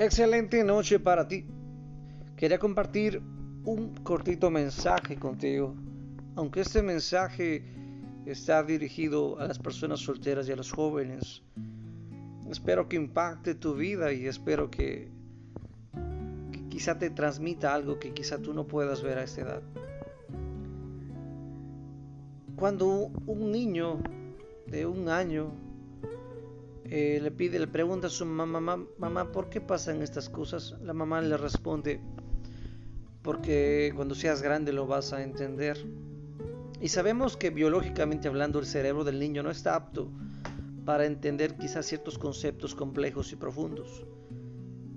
Excelente noche para ti. Quería compartir un cortito mensaje contigo. Aunque este mensaje está dirigido a las personas solteras y a los jóvenes, espero que impacte tu vida y espero que, quizá te transmita algo que quizá tú no puedas ver a esta edad. Cuando un niño de un año eh, le pide, le pregunta a su mamá, mamá, ¿por qué pasan estas cosas? La mamá le responde, porque cuando seas grande lo vas a entender. Y sabemos que biológicamente hablando el cerebro del niño no está apto para entender quizás ciertos conceptos complejos y profundos.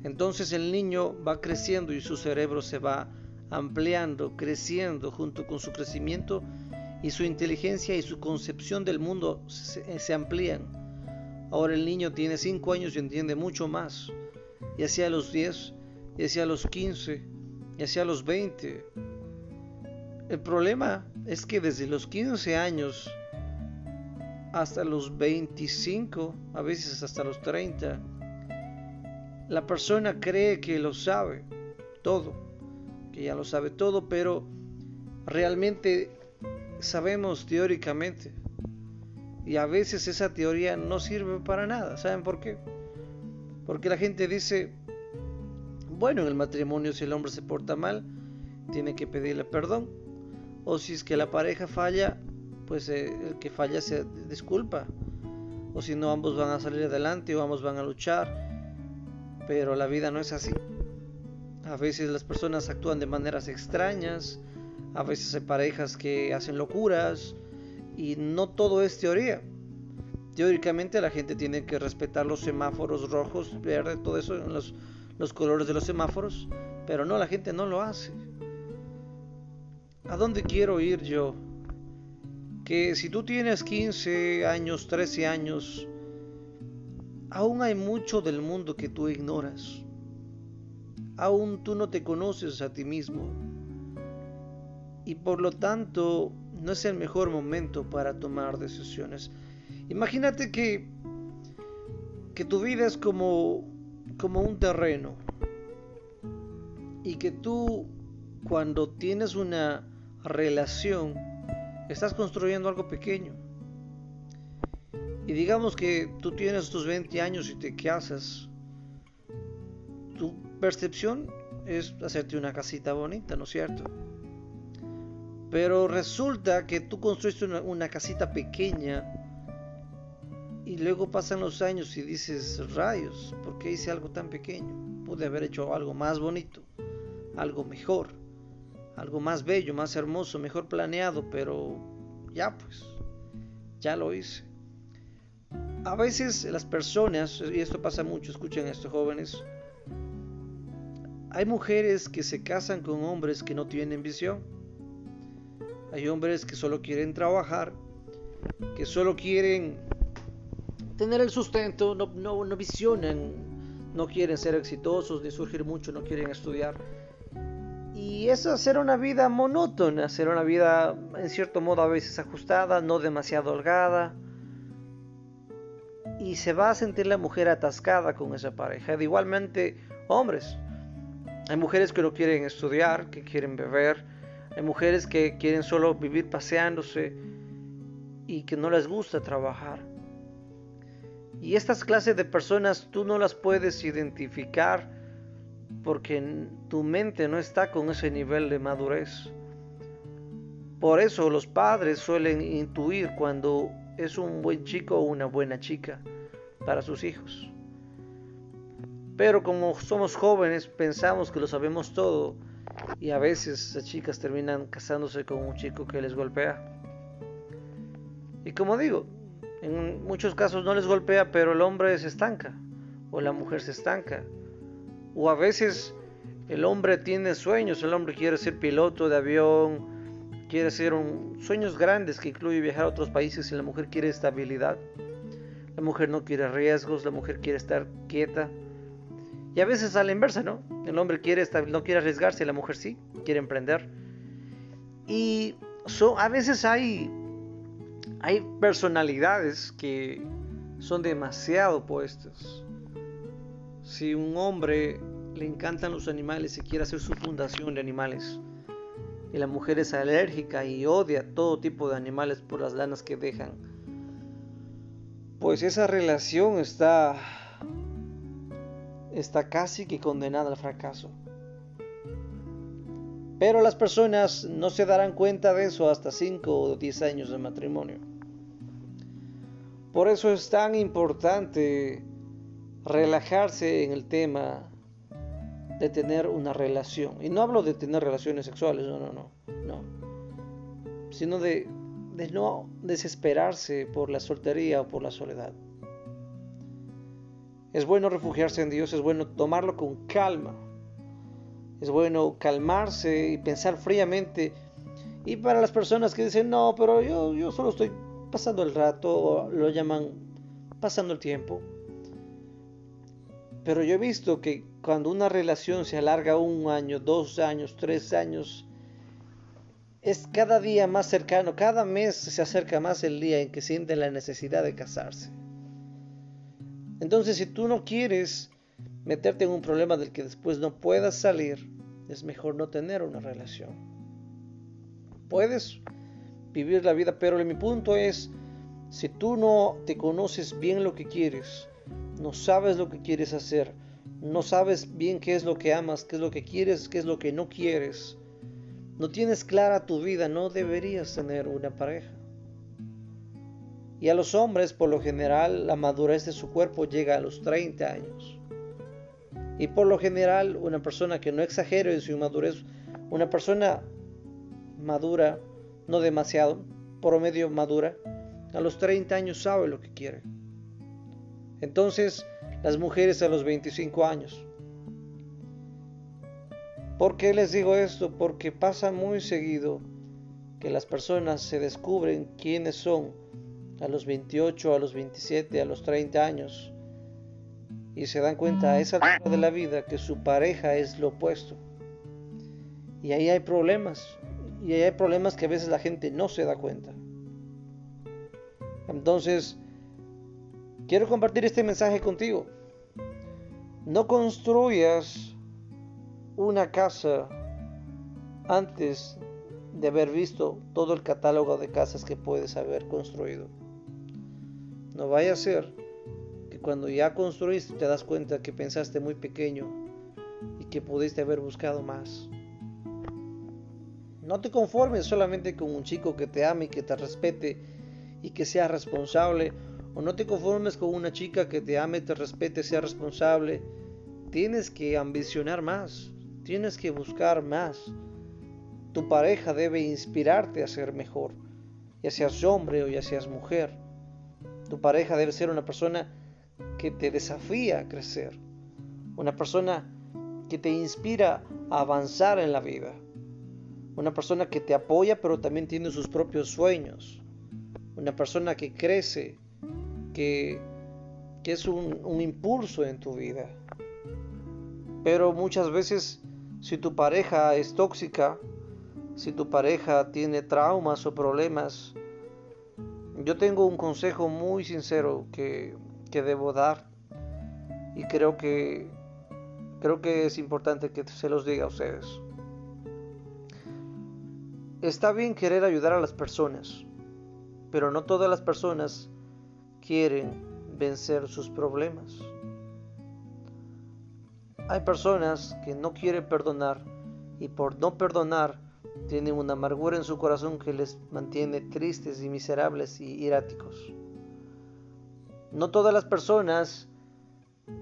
Entonces el niño va creciendo y su cerebro se va ampliando, creciendo junto con su crecimiento y su inteligencia y su concepción del mundo se amplían Ahora el niño tiene 5 años y entiende mucho más. Y hacia los 10, y hacia los 15, y hacia los 20. El problema es que desde los 15 años hasta los 25, a veces hasta los 30, la persona cree que lo sabe todo, que ya lo sabe todo, pero realmente sabemos teóricamente y a veces esa teoría no sirve para nada. ¿Saben por qué? Porque la gente dice, bueno, en el matrimonio si el hombre se porta mal, tiene que pedirle perdón. O si es que la pareja falla, pues eh, el que falla se disculpa. O si no, ambos van a salir adelante o ambos van a luchar. Pero la vida no es así. A veces las personas actúan de maneras extrañas. A veces hay parejas que hacen locuras y no todo es teoría. Teóricamente la gente tiene que respetar los semáforos rojos, verde, todo eso, los, los colores de los semáforos, pero no, la gente no lo hace. ¿A dónde quiero ir yo? Que si tú tienes 15 años, 13 años, aún hay mucho del mundo que tú ignoras. Aún tú no te conoces a ti mismo. Y por lo tanto, no es el mejor momento para tomar decisiones. Imagínate que, que tu vida es como, como un terreno y que tú cuando tienes una relación estás construyendo algo pequeño. Y digamos que tú tienes tus 20 años y te casas. Tu percepción es hacerte una casita bonita, ¿no es cierto? Pero resulta que tú construiste una, casita pequeña y luego pasan los años y dices, rayos, ¿por qué hice algo tan pequeño? Pude haber hecho algo más bonito, algo mejor, algo más bello, más hermoso, mejor planeado, pero ya pues, ya lo hice. A veces las personas, y esto pasa mucho, escuchen esto jóvenes, hay mujeres que se casan con hombres que no tienen visión hay hombres que solo quieren trabajar, que solo quieren tener el sustento, no, no, no visionan, no quieren ser exitosos ni surgir mucho, no quieren estudiar. Y es hacer una vida monótona, hacer una vida en cierto modo a veces ajustada, no demasiado holgada. Y se va a sentir la mujer atascada con esa pareja. Igualmente, hombres. Hay mujeres que no quieren estudiar, que quieren beber, hay mujeres que quieren solo vivir paseándose y que no les gusta trabajar. Y estas clases de personas tú no las puedes identificar porque tu mente no está con ese nivel de madurez. Por eso los padres suelen intuir cuando es un buen chico o una buena chica para sus hijos. Pero como somos jóvenes pensamos que lo sabemos todo y a veces las chicas terminan casándose con un chico que les golpea. Y como digo, en muchos casos no les golpea, pero el hombre se estanca o la mujer se estanca. O a veces el hombre tiene sueños, el hombre quiere ser piloto de avión, quiere ser un, sueños grandes que incluye viajar a otros países y la mujer quiere estabilidad. La mujer no quiere riesgos, la mujer quiere estar quieta. Y a veces a la inversa, ¿no? El hombre quiere no quiere arriesgarse, la mujer sí, quiere emprender. Y a veces hay, hay personalidades que son demasiado opuestas. Si un hombre le encantan los animales y quiere hacer su fundación de animales, y la mujer es alérgica y odia todo tipo de animales por las lanas que dejan, pues esa relación está está casi que condenada al fracaso. Pero las personas no se darán cuenta de eso hasta 5 o 10 años de matrimonio. Por eso es tan importante relajarse en el tema de tener una relación. Y no hablo de tener relaciones sexuales, no, no, no, no. Sino de, de no desesperarse por la soltería o por la soledad. Es bueno refugiarse en Dios, es bueno tomarlo con calma. Es bueno calmarse y pensar fríamente. Y para las personas que dicen, no, pero yo, yo solo estoy pasando el rato, lo llaman pasando el tiempo. Pero yo he visto que cuando una relación se alarga un año, dos años, tres años, es cada día más cercano, cada mes se acerca más el día en que sienten la necesidad de casarse. Entonces, si tú no quieres meterte en un problema del que después no puedas salir, es mejor no tener una relación. Puedes vivir la vida, pero mi punto es, si tú no te conoces bien lo que quieres, no sabes lo que quieres hacer, no sabes bien qué es lo que amas, qué es lo que quieres, qué es lo que no quieres, no tienes clara tu vida, no deberías tener una pareja. Y a los hombres, por lo general, la madurez de su cuerpo llega a los 30 años. Y por lo general, una persona que no exagere en su madurez, una persona madura, no demasiado, promedio madura, a los 30 años sabe lo que quiere. Entonces, las mujeres a los 25 años. ¿Por qué les digo esto? Porque pasa muy seguido que las personas se descubren quiénes son a los 28, a los 27, a los 30 años y se dan cuenta a esa altura de la vida que su pareja es lo opuesto. Y ahí hay problemas. Y ahí hay problemas que a veces la gente no se da cuenta. Entonces, quiero compartir este mensaje contigo. No construyas una casa antes de haber visto todo el catálogo de casas que puedes haber construido. No vaya a ser que cuando ya construiste te das cuenta que pensaste muy pequeño y que pudiste haber buscado más. No te conformes solamente con un chico que te ame y que te respete y que sea responsable. O no te conformes con una chica que te ame, te respete, sea responsable. Tienes que ambicionar más. Tienes que buscar más. Tu pareja debe inspirarte a ser mejor. Ya seas hombre o ya seas mujer. Tu pareja debe ser una persona que te desafía a crecer, una persona que te inspira a avanzar en la vida, una persona que te apoya pero también tiene sus propios sueños, una persona que crece, que, es un, un impulso en tu vida. Pero muchas veces si tu pareja es tóxica, si tu pareja tiene traumas o problemas, yo tengo un consejo muy sincero que, debo dar y creo que creo que es importante que se los diga a ustedes. Está bien querer ayudar a las personas, pero no todas las personas quieren vencer sus problemas. Hay personas que no quieren perdonar y por no perdonar tienen una amargura en su corazón que les mantiene tristes y miserables y iráticos. No todas las personas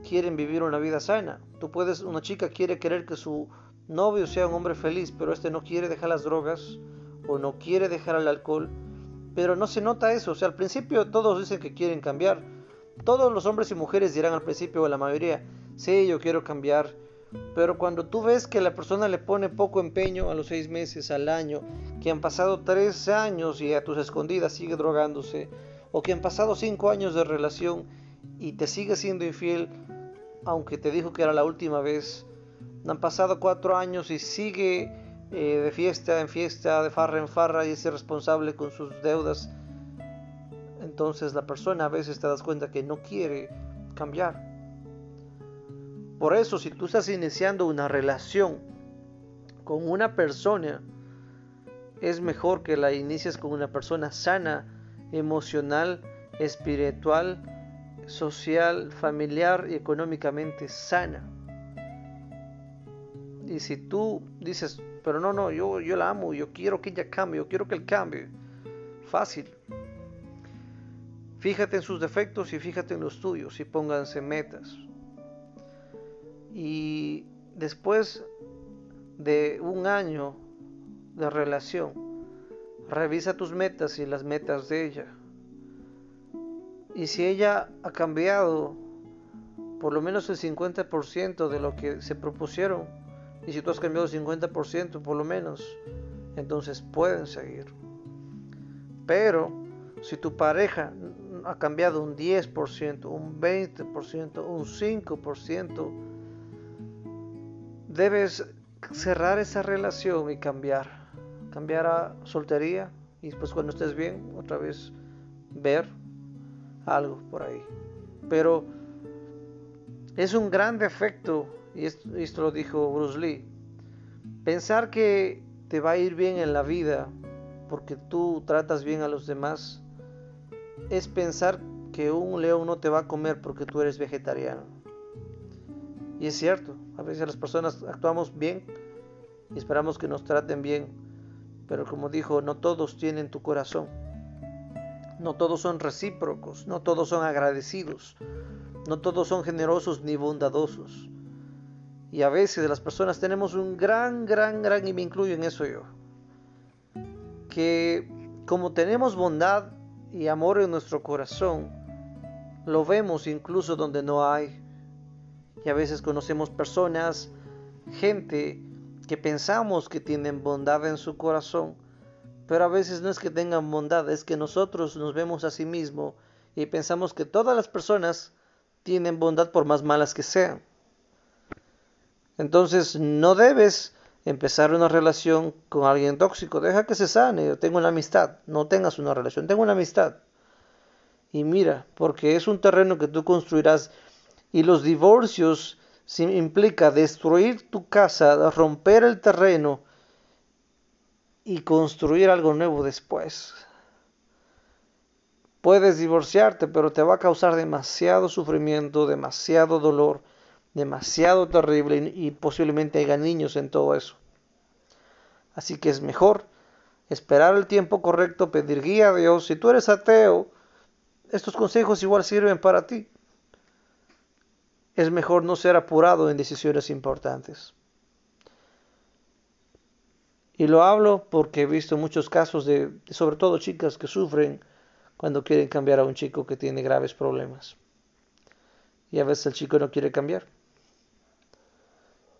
quieren vivir una vida sana. Tú puedes, una chica quiere querer que su novio sea un hombre feliz, pero este no quiere dejar las drogas o no quiere dejar el alcohol, pero no se nota eso. O sea, al principio todos dicen que quieren cambiar. Todos los hombres y mujeres dirán al principio, o la mayoría, sí, yo quiero cambiar, pero cuando tú ves que la persona le pone poco empeño a los seis meses, al año, que han pasado tres años y a tus escondidas sigue drogándose, o que han pasado cinco años de relación y te sigue siendo infiel, aunque te dijo que era la última vez, han pasado cuatro años y sigue eh, de fiesta en fiesta, de farra en farra y es irresponsable con sus deudas, entonces la persona a veces te das cuenta que no quiere cambiar Por eso, si tú estás iniciando una relación con una persona, es mejor que la inicies con una persona sana, emocional, espiritual, social, familiar y económicamente sana. Y si tú dices, pero no, no, yo, yo la amo, yo quiero que ella cambie, yo quiero que él cambie, fácil. Fíjate en sus defectos y fíjate en los tuyos y pónganse metas. Y después de un año de relación, revisa tus metas y las metas de ella. Y si ella ha cambiado por lo menos el 50% de lo que se propusieron, y si tú has cambiado el 50% por lo menos, entonces pueden seguir. Pero si tu pareja ha cambiado un 10%, un 20%, un 5%, debes cerrar esa relación y cambiar. Cambiar a soltería y después cuando estés bien, otra vez ver algo por ahí. Pero es un gran defecto, y esto, esto, lo dijo Bruce Lee, pensar que te va a ir bien en la vida porque tú tratas bien a los demás, es pensar que un león no te va a comer porque tú eres vegetariano. Y es cierto, a veces las personas actuamos bien y esperamos que nos traten bien, pero como dijo, no todos tienen tu corazón. No todos son recíprocos, no todos son agradecidos, no todos son generosos ni bondadosos. Y a veces las personas tenemos un gran, gran, gran, y me incluyo en eso yo, que como tenemos bondad y amor en nuestro corazón, lo vemos incluso donde no hay. Y a veces conocemos personas, gente que pensamos que tienen bondad en su corazón, pero a veces no es que tengan bondad, es que nosotros nos vemos a sí mismos y pensamos que todas las personas tienen bondad por más malas que sean. Entonces no debes empezar una relación con alguien tóxico. Deja que se sane. Tengo una amistad. No tengas una relación. Tengo una amistad. Y mira, porque es un terreno que tú construirás. Y los divorcios implica destruir tu casa, romper el terreno y construir algo nuevo después. Puedes divorciarte, pero te va a causar demasiado sufrimiento, demasiado dolor, demasiado terrible y, posiblemente haya niños en todo eso. Así que es mejor esperar el tiempo correcto, pedir guía a Dios. Si tú eres ateo, estos consejos igual sirven para ti. Es mejor no ser apurado en decisiones importantes. Y lo hablo porque he visto muchos casos de, sobre todo chicas que sufren cuando quieren cambiar a un chico que tiene graves problemas. Y a veces el chico no quiere cambiar.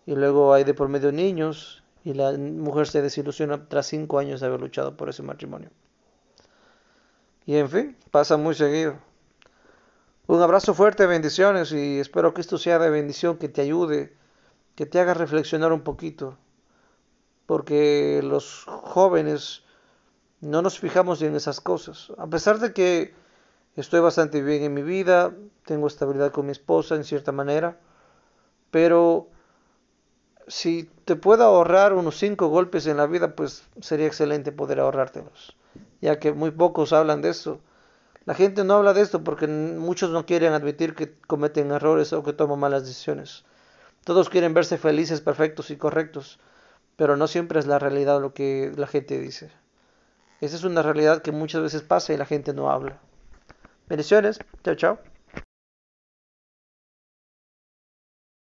Y luego hay de por medio niños y la mujer se desilusiona tras cinco años de haber luchado por ese matrimonio. Y en fin, pasa muy seguido. Un abrazo fuerte, bendiciones y espero que esto sea de bendición, que te ayude, que te haga reflexionar un poquito porque los jóvenes no nos fijamos en esas cosas. A pesar de que estoy bastante bien en mi vida, tengo estabilidad con mi esposa en cierta manera, pero si te puedo ahorrar unos cinco golpes en la vida, pues sería excelente poder ahorrártelos, ya que muy pocos hablan de eso. La gente no habla de esto porque muchos no quieren admitir que cometen errores o que toman malas decisiones. Todos quieren verse felices, perfectos y correctos pero no siempre es la realidad lo que la gente dice. Esa es una realidad que muchas veces pasa y la gente no habla. Bendiciones, chao, chao.